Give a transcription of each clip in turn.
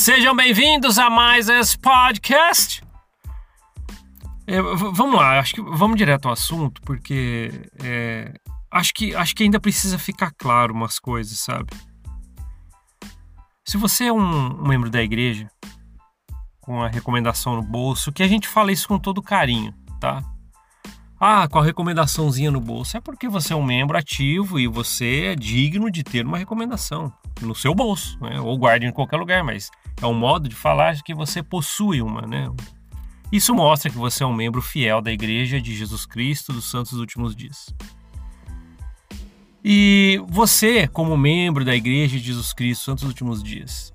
Sejam bem-vindos a mais esse podcast. É, vamos lá, acho que vamos direto ao assunto, porque é, acho, que, acho que ainda precisa ficar claro umas coisas, sabe? Se você é um, um membro da igreja, com a recomendação no bolso, que a gente fala isso com todo carinho, tá? Ah, com a recomendaçãozinha no bolso. É porque você é um membro ativo e você é digno de ter uma recomendação no seu bolso, né? ou guarde em qualquer lugar, mas é um modo de falar que você possui uma, né? Isso mostra que você é um membro fiel da Igreja de Jesus Cristo dos Santos dos Últimos Dias. E você, como membro da Igreja de Jesus Cristo dos Santos dos Últimos Dias,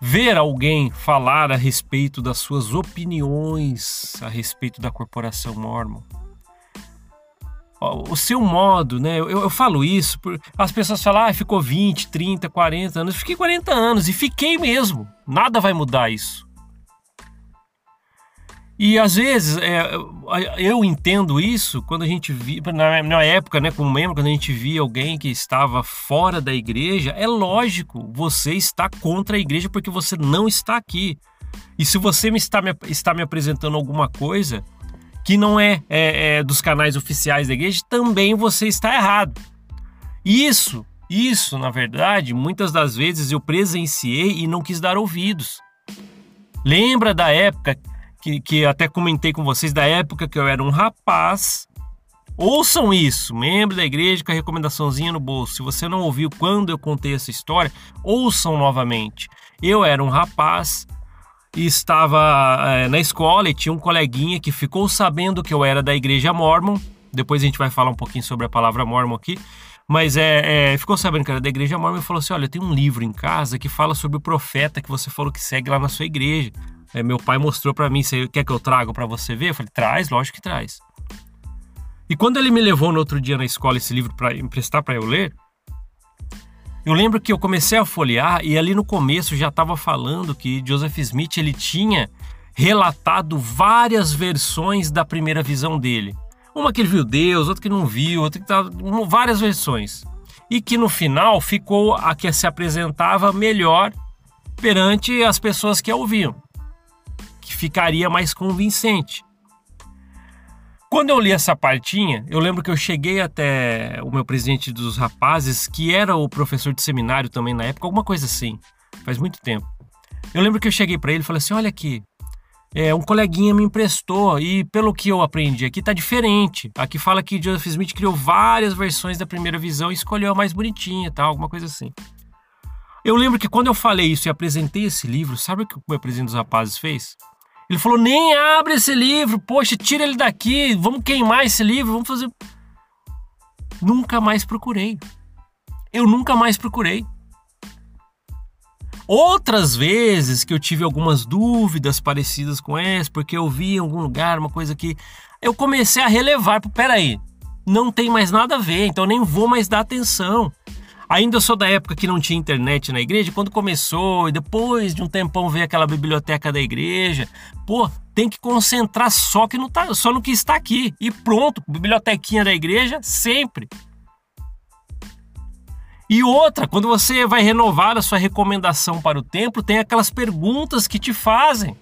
ver alguém falar a respeito das suas opiniões a respeito da corporação Mormon. O seu modo, né? Eu, eu falo isso, por, as pessoas falam, ah, ficou 20, 30, 40 anos. Fiquei 40 anos e fiquei mesmo. Nada vai mudar isso. E às vezes é, eu entendo isso quando a gente via, na, época, né, como membro, quando a gente via alguém que estava fora da igreja, é lógico, você está contra a igreja porque você não está aqui. E se você me está, me, está me apresentando alguma coisa que não é, é, é dos canais oficiais da igreja, também você está errado. Isso, isso, na verdade, muitas das vezes eu presenciei e não quis dar ouvidos. Lembra da época que, que até comentei com vocês da época que eu era um rapaz. Ouçam isso, membro da igreja com a recomendaçãozinha no bolso. Se você não ouviu quando eu contei essa história, ouçam novamente. Eu era um rapaz e estava é, na escola e tinha um coleguinha que ficou sabendo que eu era da igreja Mormon. Depois a gente vai falar um pouquinho sobre a palavra Mormon aqui. Mas é, é, ficou sabendo que era da igreja Mormon e falou assim: Olha, tem um livro em casa que fala sobre o profeta que você falou que segue lá na sua igreja. É, meu pai mostrou para mim, você quer que eu trago para você ver? Eu falei, traz, lógico que traz. E quando ele me levou no outro dia na escola esse livro para emprestar para eu ler, eu lembro que eu comecei a folhear e ali no começo já estava falando que Joseph Smith ele tinha relatado várias versões da primeira visão dele. Uma que ele viu Deus, outra que não viu, outra que tava, várias versões. E que no final ficou a que se apresentava melhor perante as pessoas que a ouviam que ficaria mais convincente. Quando eu li essa partinha, eu lembro que eu cheguei até o meu presidente dos rapazes, que era o professor de seminário também na época, alguma coisa assim, faz muito tempo. Eu lembro que eu cheguei para ele e falei assim: olha aqui, é, um coleguinha me emprestou e pelo que eu aprendi aqui tá diferente. Aqui fala que Joseph Smith criou várias versões da primeira visão e escolheu a mais bonitinha, tal, alguma coisa assim. Eu lembro que quando eu falei isso e apresentei esse livro, sabe o que o meu presidente dos rapazes fez? Ele falou: nem abre esse livro, poxa, tira ele daqui, vamos queimar esse livro, vamos fazer. Nunca mais procurei. Eu nunca mais procurei. Outras vezes que eu tive algumas dúvidas parecidas com essa, porque eu vi em algum lugar uma coisa que eu comecei a relevar. Peraí, não tem mais nada a ver, então nem vou mais dar atenção. Ainda sou da época que não tinha internet na igreja, quando começou e depois de um tempão veio aquela biblioteca da igreja. Pô, tem que concentrar só que não tá, só no que está aqui e pronto, bibliotequinha da igreja sempre. E outra, quando você vai renovar a sua recomendação para o templo, tem aquelas perguntas que te fazem.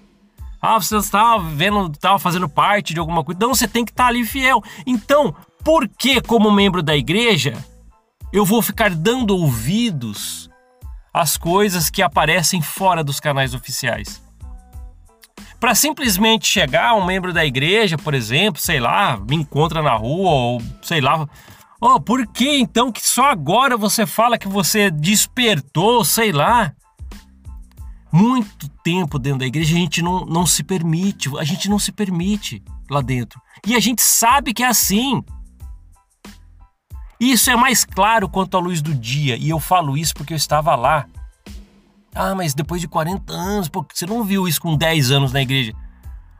Ah, você estava vendo, estava fazendo parte de alguma coisa. Não, você tem que estar ali fiel. Então, por que, como membro da igreja, eu vou ficar dando ouvidos às coisas que aparecem fora dos canais oficiais. Para simplesmente chegar um membro da igreja, por exemplo, sei lá, me encontra na rua ou sei lá, oh, por que então que só agora você fala que você despertou, sei lá? Muito tempo dentro da igreja a gente não, não se permite, a gente não se permite lá dentro. E a gente sabe que é assim. Isso é mais claro quanto à luz do dia, e eu falo isso porque eu estava lá. Ah, mas depois de 40 anos, pô, você não viu isso com 10 anos na igreja?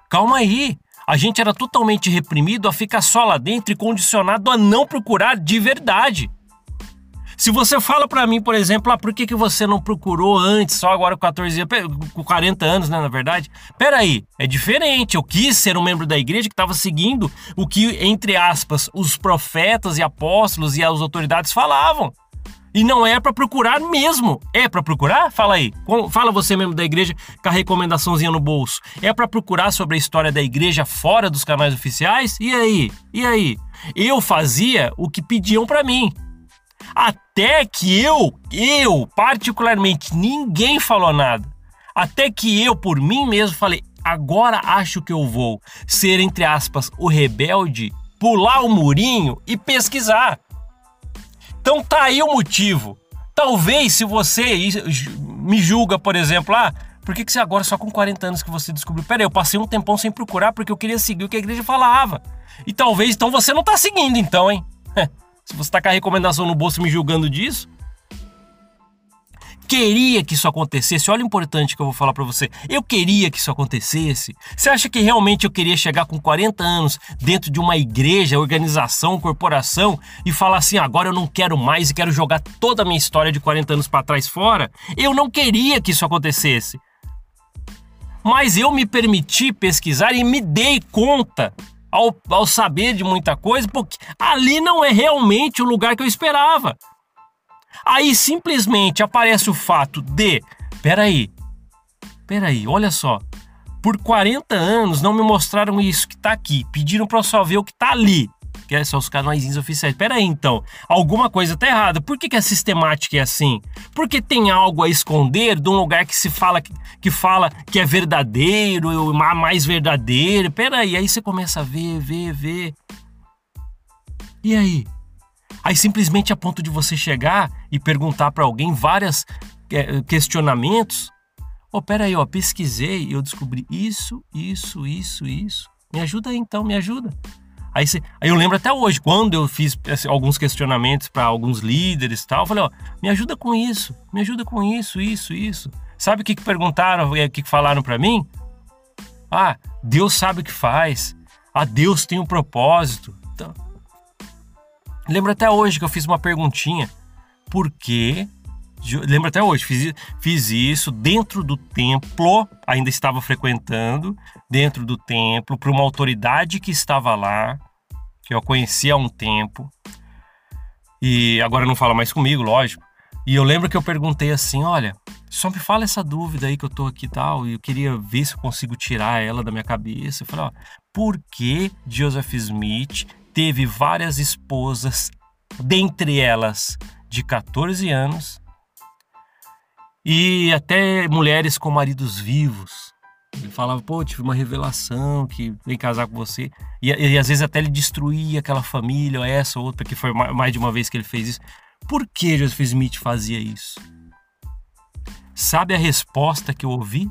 Calma aí. A gente era totalmente reprimido a ficar só lá dentro e condicionado a não procurar de verdade. Se você fala para mim, por exemplo, ah, por que, que você não procurou antes, só agora com 14 com 40 anos, né, na verdade? Peraí, é diferente. Eu quis ser um membro da igreja que estava seguindo o que, entre aspas, os profetas e apóstolos e as autoridades falavam. E não é para procurar mesmo. É para procurar? Fala aí. Fala você mesmo da igreja com a recomendaçãozinha no bolso. É para procurar sobre a história da igreja fora dos canais oficiais? E aí? E aí? Eu fazia o que pediam para mim. Até que eu, eu particularmente, ninguém falou nada. Até que eu, por mim mesmo, falei: agora acho que eu vou ser, entre aspas, o rebelde, pular o murinho e pesquisar. Então tá aí o motivo. Talvez se você me julga, por exemplo, ah, por que, que você agora, só com 40 anos que você descobriu? Pera aí, eu passei um tempão sem procurar porque eu queria seguir o que a igreja falava. E talvez, então, você não tá seguindo, então, hein? se você tá com a recomendação no bolso me julgando disso, queria que isso acontecesse. Olha o importante que eu vou falar para você. Eu queria que isso acontecesse. Você acha que realmente eu queria chegar com 40 anos dentro de uma igreja, organização, corporação e falar assim: agora eu não quero mais e quero jogar toda a minha história de 40 anos para trás fora? Eu não queria que isso acontecesse. Mas eu me permiti pesquisar e me dei conta ao, ao saber de muita coisa, porque ali não é realmente o lugar que eu esperava. Aí simplesmente aparece o fato de, peraí, peraí, olha só, por 40 anos não me mostraram isso que tá aqui, pediram para só ver o que tá ali, que são os canais oficiais. Peraí, então, alguma coisa tá errada. Por que, que a sistemática é assim? Porque tem algo a esconder de um lugar que se fala que, fala que é verdadeiro, mais verdadeiro. Peraí, aí você começa a ver, ver, ver. E aí? Aí simplesmente a ponto de você chegar e perguntar para alguém vários é, questionamentos. Oh, peraí, ó, pesquisei e eu descobri isso, isso, isso, isso. Me ajuda aí então, me ajuda. Aí, você, aí eu lembro até hoje, quando eu fiz assim, alguns questionamentos para alguns líderes e tal, eu falei, ó, me ajuda com isso, me ajuda com isso, isso, isso. Sabe o que, que perguntaram, o que, que falaram para mim? Ah, Deus sabe o que faz. Ah, Deus tem um propósito. Então, Lembro até hoje que eu fiz uma perguntinha. Por que? Lembro até hoje, fiz, fiz isso dentro do templo, ainda estava frequentando, dentro do templo, para uma autoridade que estava lá, que eu conhecia há um tempo, e agora não fala mais comigo, lógico. E eu lembro que eu perguntei assim: olha, só me fala essa dúvida aí que eu tô aqui e tal, e eu queria ver se eu consigo tirar ela da minha cabeça. Eu falei: ó, por que Joseph Smith teve várias esposas, dentre elas de 14 anos, e até mulheres com maridos vivos. Ele falava, pô, tive uma revelação que vem casar com você. E, e, às vezes até ele destruía aquela família, ou essa ou outra, que foi mais de uma vez que ele fez isso. Por que Joseph Smith fazia isso? Sabe a resposta que eu ouvi?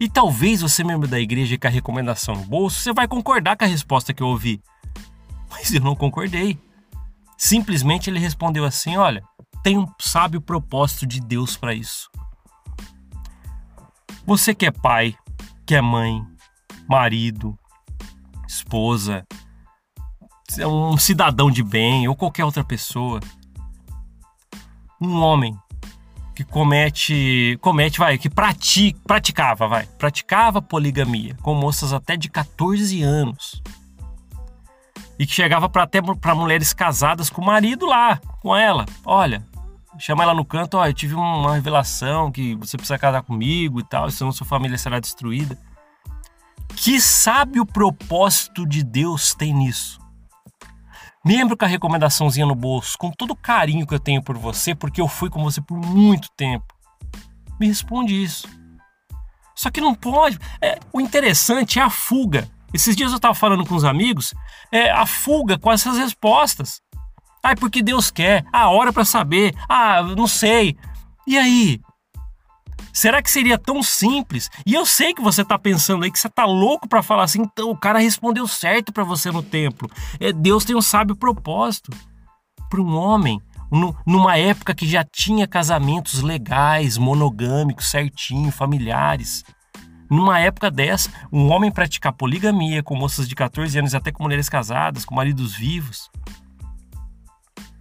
E talvez você, membro da igreja, com a recomendação no bolso, você vai concordar com a resposta que eu ouvi. Mas eu não concordei. Simplesmente ele respondeu assim: Olha, tem um sábio propósito de Deus para isso. Você que é pai, que é mãe, marido, esposa, um cidadão de bem ou qualquer outra pessoa, um homem que comete, comete, vai, que pratica, praticava, vai, praticava poligamia com moças até de 14 anos e que chegava para até para mulheres casadas com o marido lá, com ela. Olha, chama ela no canto, ó, eu tive uma revelação que você precisa casar comigo e tal, senão sua família será destruída. Que sabe o propósito de Deus tem nisso? Lembro com a recomendaçãozinha no bolso, com todo o carinho que eu tenho por você, porque eu fui com você por muito tempo. Me responde isso. Só que não pode. É, o interessante é a fuga. Esses dias eu estava falando com os amigos, é, a fuga com essas respostas. Ah, é porque Deus quer. Ah, hora para saber. Ah, não sei. E aí? Será que seria tão simples? E eu sei que você está pensando aí que você está louco para falar assim, então o cara respondeu certo para você no templo. É, Deus tem um sábio propósito para um homem numa época que já tinha casamentos legais, monogâmicos, certinho, familiares. Numa época dessa, um homem praticar poligamia com moças de 14 anos, até com mulheres casadas, com maridos vivos.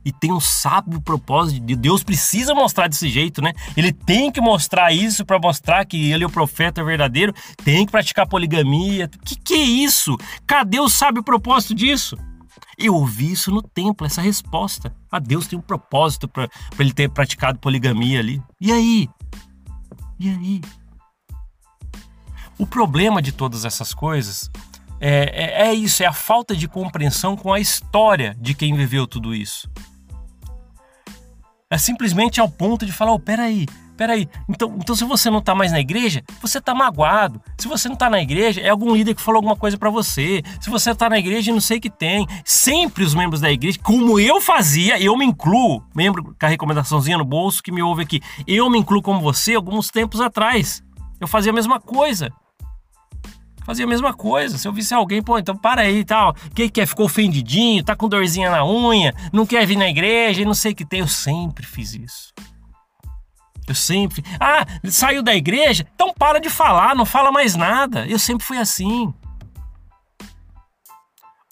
E tem um sábio propósito de Deus precisa mostrar desse jeito, né? Ele tem que mostrar isso para mostrar que ele é o profeta verdadeiro, tem que praticar poligamia. Que que é isso? Cadê o sábio propósito disso? Eu ouvi isso no templo, essa resposta. Ah, Deus tem um propósito para ele ter praticado poligamia ali. E aí? E aí? O problema de todas essas coisas é, é, é isso, é a falta de compreensão com a história de quem viveu tudo isso. É simplesmente ao ponto de falar: oh, peraí, peraí, então, então se você não está mais na igreja, você está magoado. Se você não está na igreja, é algum líder que falou alguma coisa para você. Se você está na igreja, não sei o que tem. Sempre os membros da igreja, como eu fazia, eu me incluo, membro com a recomendaçãozinha no bolso que me ouve aqui, eu me incluo como você alguns tempos atrás. Eu fazia a mesma coisa fazia a mesma coisa. Se eu visse alguém, pô, então para aí e tal. Quem quer? Ficou ofendidinho, tá com dorzinha na unha, não quer vir na igreja e não sei o que tem. Eu sempre fiz isso. Eu sempre. Ah, saiu da igreja? Então para de falar, não fala mais nada. Eu sempre fui assim.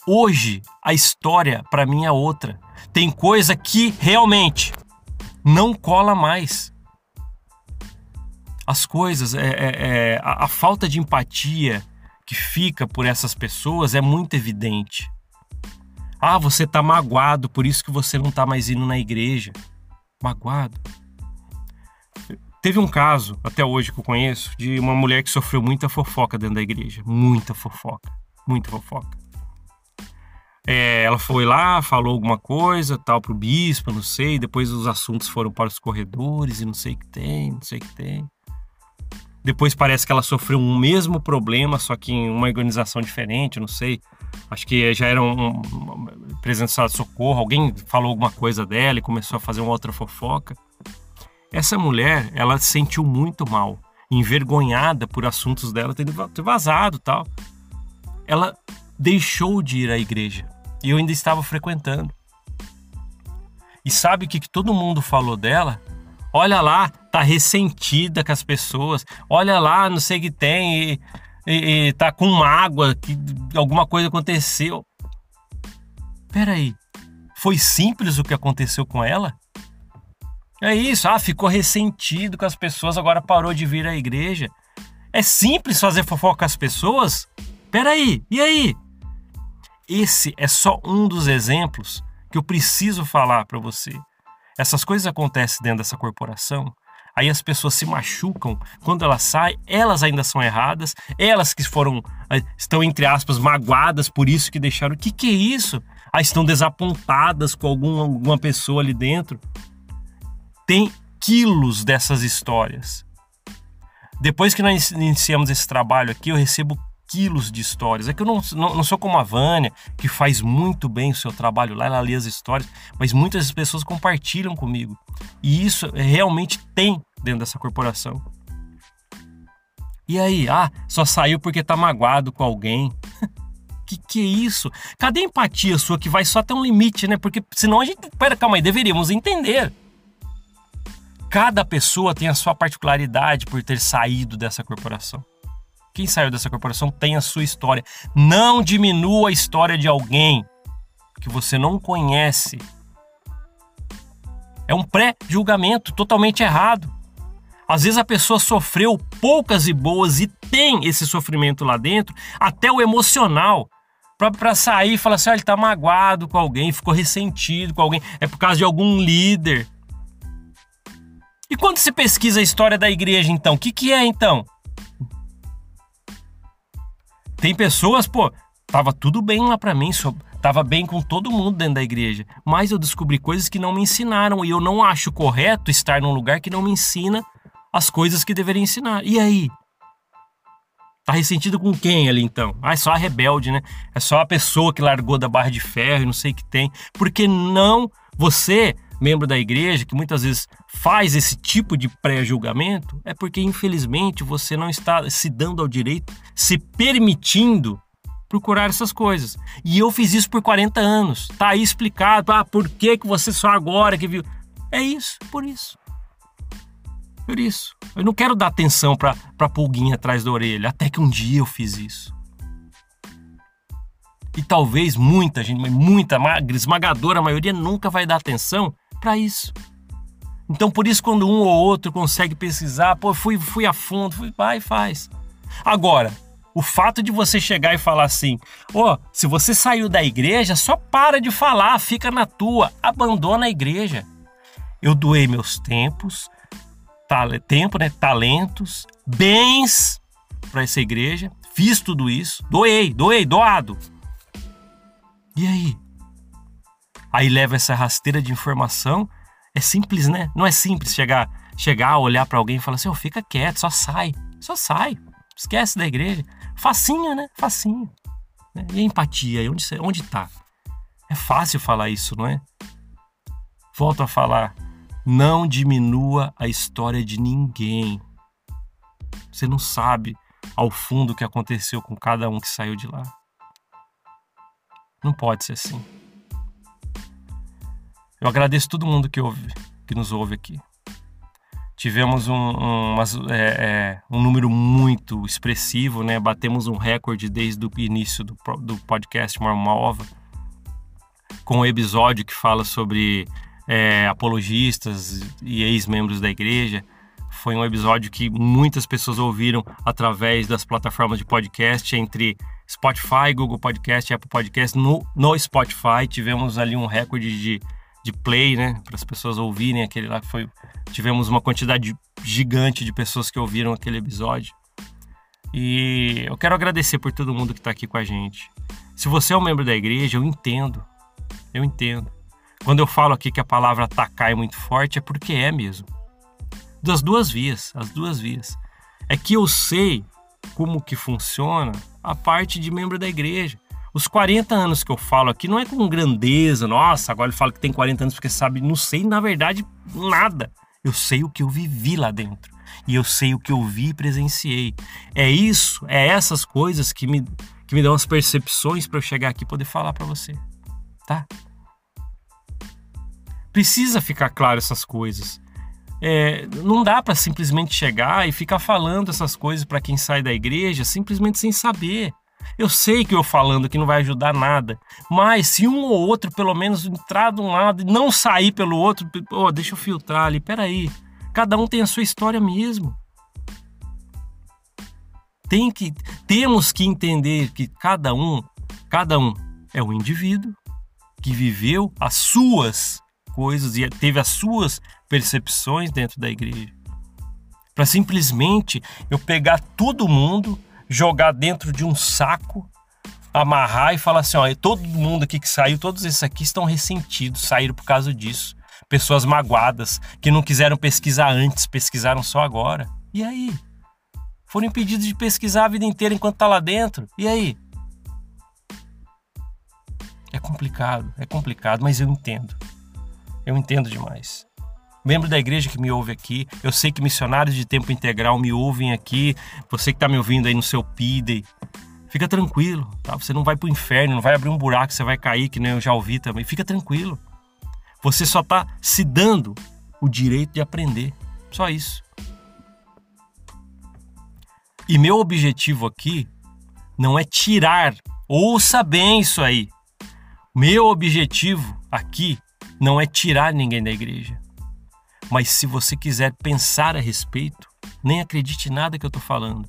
Hoje, a história para mim é outra. Tem coisa que realmente não cola mais. As coisas, é, é, é a, a falta de empatia, que fica por essas pessoas é muito evidente. Ah, você tá magoado, por isso que você não tá mais indo na igreja. Magoado. Teve um caso, até hoje que eu conheço, de uma mulher que sofreu muita fofoca dentro da igreja. Muita fofoca. Muita fofoca. É, ela foi lá, falou alguma coisa, tal, pro bispo, não sei. Depois os assuntos foram para os corredores e não sei o que tem, não sei o que tem. Depois parece que ela sofreu um mesmo problema, só que em uma organização diferente, não sei. Acho que já era um, um de socorro, alguém falou alguma coisa dela e começou a fazer uma outra fofoca. Essa mulher, ela se sentiu muito mal, envergonhada por assuntos dela terem vazado tal. Ela deixou de ir à igreja e eu ainda estava frequentando. E sabe o que, que todo mundo falou dela? Olha lá, tá ressentida com as pessoas. Olha lá, não sei o que tem e, e, e tá com mágoa, que alguma coisa aconteceu. Peraí, foi simples o que aconteceu com ela? É isso, ah, ficou ressentido com as pessoas, agora parou de vir à igreja. É simples fazer fofoca com as pessoas? Peraí, e aí? Esse é só um dos exemplos que eu preciso falar para você essas coisas acontecem dentro dessa corporação, aí as pessoas se machucam, quando elas saem, elas ainda são erradas, elas que foram, eh, estão entre aspas, magoadas por isso que deixaram. O que, que é isso? Aí estão desapontadas com alguma, alguma pessoa ali dentro. Tem quilos dessas histórias. Depois que nós iniciamos esse trabalho aqui, eu recebo quilos de histórias. É que eu não, não, não, sou como a Vânia, que faz muito bem o seu trabalho lá, ela lê as histórias, mas muitas pessoas compartilham comigo. E isso realmente tem dentro dessa corporação. E aí, ah, só saiu porque tá magoado com alguém. que que é isso? Cadê a empatia sua que vai só até um limite, né? Porque senão a gente, pera, calma aí, deveríamos entender. Cada pessoa tem a sua particularidade por ter saído dessa corporação. Quem saiu dessa corporação tem a sua história. Não diminua a história de alguém que você não conhece. É um pré-julgamento totalmente errado. Às vezes a pessoa sofreu poucas e boas e tem esse sofrimento lá dentro, até o emocional, para sair e falar assim: ah, ele tá magoado com alguém, ficou ressentido com alguém, é por causa de algum líder. E quando se pesquisa a história da igreja, então, o que, que é então? Tem pessoas, pô, tava tudo bem lá para mim, tava bem com todo mundo dentro da igreja, mas eu descobri coisas que não me ensinaram e eu não acho correto estar num lugar que não me ensina as coisas que deveria ensinar. E aí? Tá ressentido com quem ali então? Ah, é só a rebelde, né? É só a pessoa que largou da barra de ferro e não sei o que tem. Porque não você membro da igreja que muitas vezes faz esse tipo de pré-julgamento, é porque infelizmente você não está se dando ao direito, se permitindo procurar essas coisas. E eu fiz isso por 40 anos. Tá aí explicado, ah, por que que você só agora que viu? É isso, por isso. Por isso. Eu não quero dar atenção para para pulguinha atrás da orelha, até que um dia eu fiz isso. E talvez muita gente, muita esmagadora maioria nunca vai dar atenção para isso. Então, por isso, quando um ou outro consegue pesquisar, pô, fui, fui a fundo, fui, vai faz. Agora, O fato de você chegar e falar assim: ó, oh, se você saiu da igreja, só para de falar, fica na tua, abandona a igreja. Eu doei meus tempos, tempo, né, talentos, bens para essa igreja, fiz tudo isso, doei, doei, doado. E aí? Aí leva essa rasteira de informação. É simples, né? Não é simples chegar, chegar, olhar para alguém e falar assim: oh, fica quieto, só sai, só sai, esquece da igreja. Facinho, né? Facinho. Né? E a empatia, onde, onde tá? É fácil falar isso, não é? Volto a falar. Não diminua a história de ninguém. Você não sabe ao fundo o que aconteceu com cada um que saiu de lá. Não pode ser assim. Eu agradeço todo mundo que ouve, que nos ouve aqui tivemos um, um, é, é, um, número muito expressivo, né? Batemos um recorde desde o início do, do podcast Marmova, com o um episódio que fala sobre é, apologistas e ex-membros da igreja. Foi um episódio que muitas pessoas ouviram através das plataformas de podcast, entre Spotify, Google Podcast, Apple Podcast. No, no Spotify tivemos ali um recorde de de play, né, para as pessoas ouvirem aquele lá que foi tivemos uma quantidade gigante de pessoas que ouviram aquele episódio. E eu quero agradecer por todo mundo que está aqui com a gente. Se você é um membro da igreja, eu entendo. Eu entendo. Quando eu falo aqui que a palavra atacar é muito forte, é porque é mesmo. Das duas vias, as duas vias. É que eu sei como que funciona a parte de membro da igreja. Os 40 anos que eu falo aqui não é com grandeza, nossa, agora ele fala que tem 40 anos porque sabe, não sei, na verdade, nada. Eu sei o que eu vivi lá dentro. E eu sei o que eu vi e presenciei. É isso, é essas coisas que me, que me dão as percepções para eu chegar aqui e poder falar para você. Tá? Precisa ficar claro essas coisas. É, não dá para simplesmente chegar e ficar falando essas coisas para quem sai da igreja simplesmente sem saber. Eu sei que eu falando aqui não vai ajudar nada, mas se um ou outro pelo menos entrar de um lado e não sair pelo outro, oh, deixa eu filtrar ali, peraí. Cada um tem a sua história mesmo. Tem que, temos que entender que cada um, cada um é um indivíduo que viveu as suas coisas e teve as suas percepções dentro da igreja. Para simplesmente eu pegar todo mundo jogar dentro de um saco, amarrar e falar assim: ó, todo mundo aqui que saiu, todos esses aqui estão ressentidos, saíram por causa disso. Pessoas magoadas, que não quiseram pesquisar antes, pesquisaram só agora. E aí? Foram impedidos de pesquisar a vida inteira enquanto tá lá dentro. E aí? É complicado, é complicado, mas eu entendo. Eu entendo demais membro da igreja que me ouve aqui, eu sei que missionários de tempo integral me ouvem aqui, você que está me ouvindo aí no seu PIDE, fica tranquilo, tá? Você não vai para o inferno, não vai abrir um buraco, você vai cair, que nem eu já ouvi também. Fica tranquilo. Você só está se dando o direito de aprender. Só isso. E meu objetivo aqui não é tirar, ouça bem isso aí. Meu objetivo aqui não é tirar ninguém da igreja. Mas se você quiser pensar a respeito, nem acredite em nada que eu estou falando.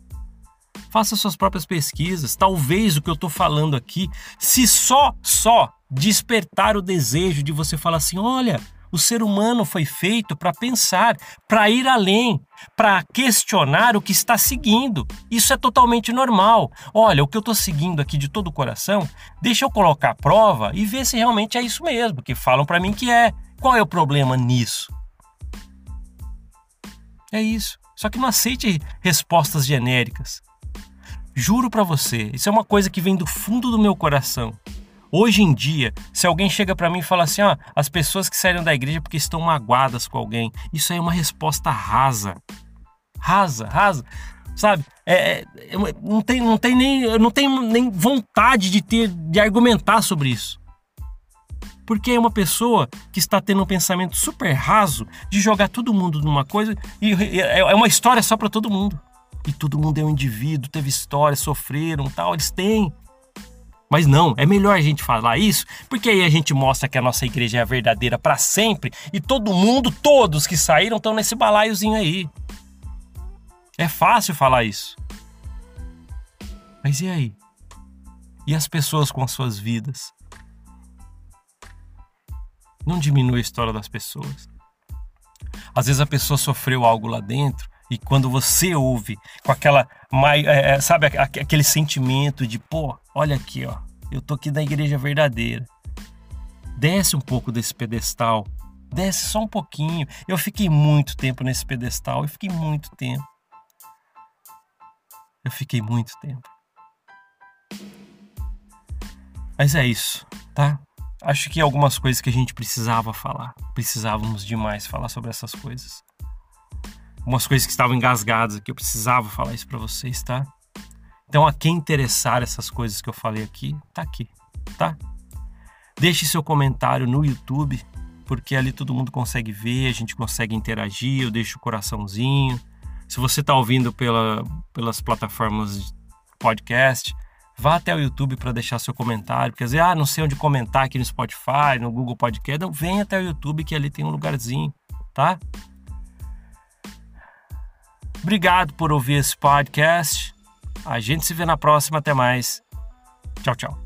Faça suas próprias pesquisas. Talvez o que eu estou falando aqui, se só, só despertar o desejo de você falar assim: olha, o ser humano foi feito para pensar, para ir além, para questionar o que está seguindo. Isso é totalmente normal. Olha, o que eu estou seguindo aqui de todo o coração, deixa eu colocar a prova e ver se realmente é isso mesmo, que falam para mim que é. Qual é o problema nisso? É isso. Só que não aceite respostas genéricas. Juro para você, isso é uma coisa que vem do fundo do meu coração. Hoje em dia, se alguém chega para mim e fala assim, ó, ah, as pessoas que saíram da igreja porque estão magoadas com alguém, isso aí é uma resposta rasa. Rasa, rasa. Sabe? É, é, não, tem, não tem nem, não tem nem vontade de ter de argumentar sobre isso. Porque é uma pessoa que está tendo um pensamento super raso de jogar todo mundo numa coisa e é, é uma história só para todo mundo. E todo mundo é um indivíduo, teve história, sofreram, tal, eles têm. Mas não, é melhor a gente falar isso, porque aí a gente mostra que a nossa igreja é a verdadeira para sempre e todo mundo, todos que saíram estão nesse balaiozinho aí. É fácil falar isso. Mas e aí? E as pessoas com as suas vidas? Não diminui a história das pessoas. Às vezes a pessoa sofreu algo lá dentro e quando você ouve com aquela, é, é, sabe, aquele sentimento de, pô, olha aqui, ó, eu tô aqui na igreja verdadeira. Desce um pouco desse pedestal, desce só um pouquinho. Eu fiquei muito tempo nesse pedestal, eu fiquei muito tempo. Eu fiquei muito tempo. Mas é isso, tá? Acho que algumas coisas que a gente precisava falar. Precisávamos demais falar sobre essas coisas. Algumas coisas que estavam engasgadas aqui, eu precisava falar isso para vocês, tá? Então, a quem interessar essas coisas que eu falei aqui, tá aqui, tá? Deixe seu comentário no YouTube, porque ali todo mundo consegue ver, a gente consegue interagir, eu deixo o coraçãozinho. Se você está ouvindo pela, pelas plataformas de podcast, vá até o YouTube para deixar seu comentário, porque às vezes, ah, não sei onde comentar aqui no Spotify, no Google Podcast, não, vem até o YouTube que ali tem um lugarzinho, tá? Obrigado por ouvir esse podcast. A gente se vê na próxima. Até mais. Tchau, tchau.